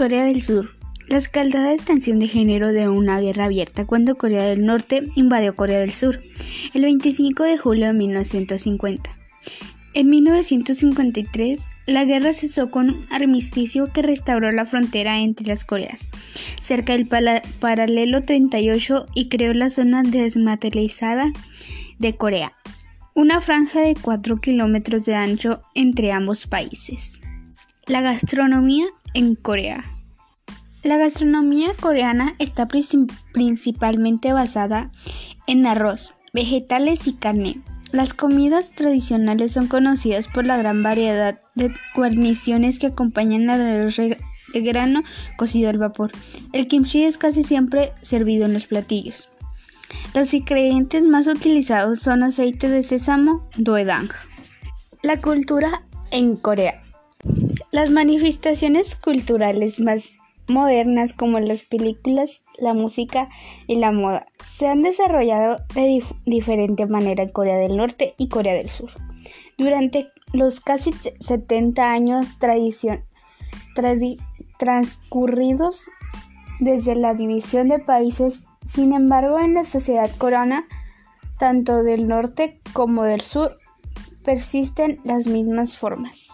Corea del Sur. La escaldada tensión de género de una guerra abierta cuando Corea del Norte invadió Corea del Sur el 25 de julio de 1950. En 1953, la guerra cesó con un armisticio que restauró la frontera entre las Coreas, cerca del paralelo 38 y creó la zona desmaterializada de Corea, una franja de 4 kilómetros de ancho entre ambos países. La gastronomía en Corea. La gastronomía coreana está principalmente basada en arroz, vegetales y carne. Las comidas tradicionales son conocidas por la gran variedad de guarniciones que acompañan al arroz de grano cocido al vapor. El kimchi es casi siempre servido en los platillos. Los ingredientes más utilizados son aceite de sésamo, doedang. La cultura en Corea. Las manifestaciones culturales más modernas como las películas, la música y la moda se han desarrollado de diferente manera en Corea del Norte y Corea del Sur. Durante los casi 70 años transcurridos desde la división de países, sin embargo, en la sociedad coreana, tanto del norte como del sur, persisten las mismas formas.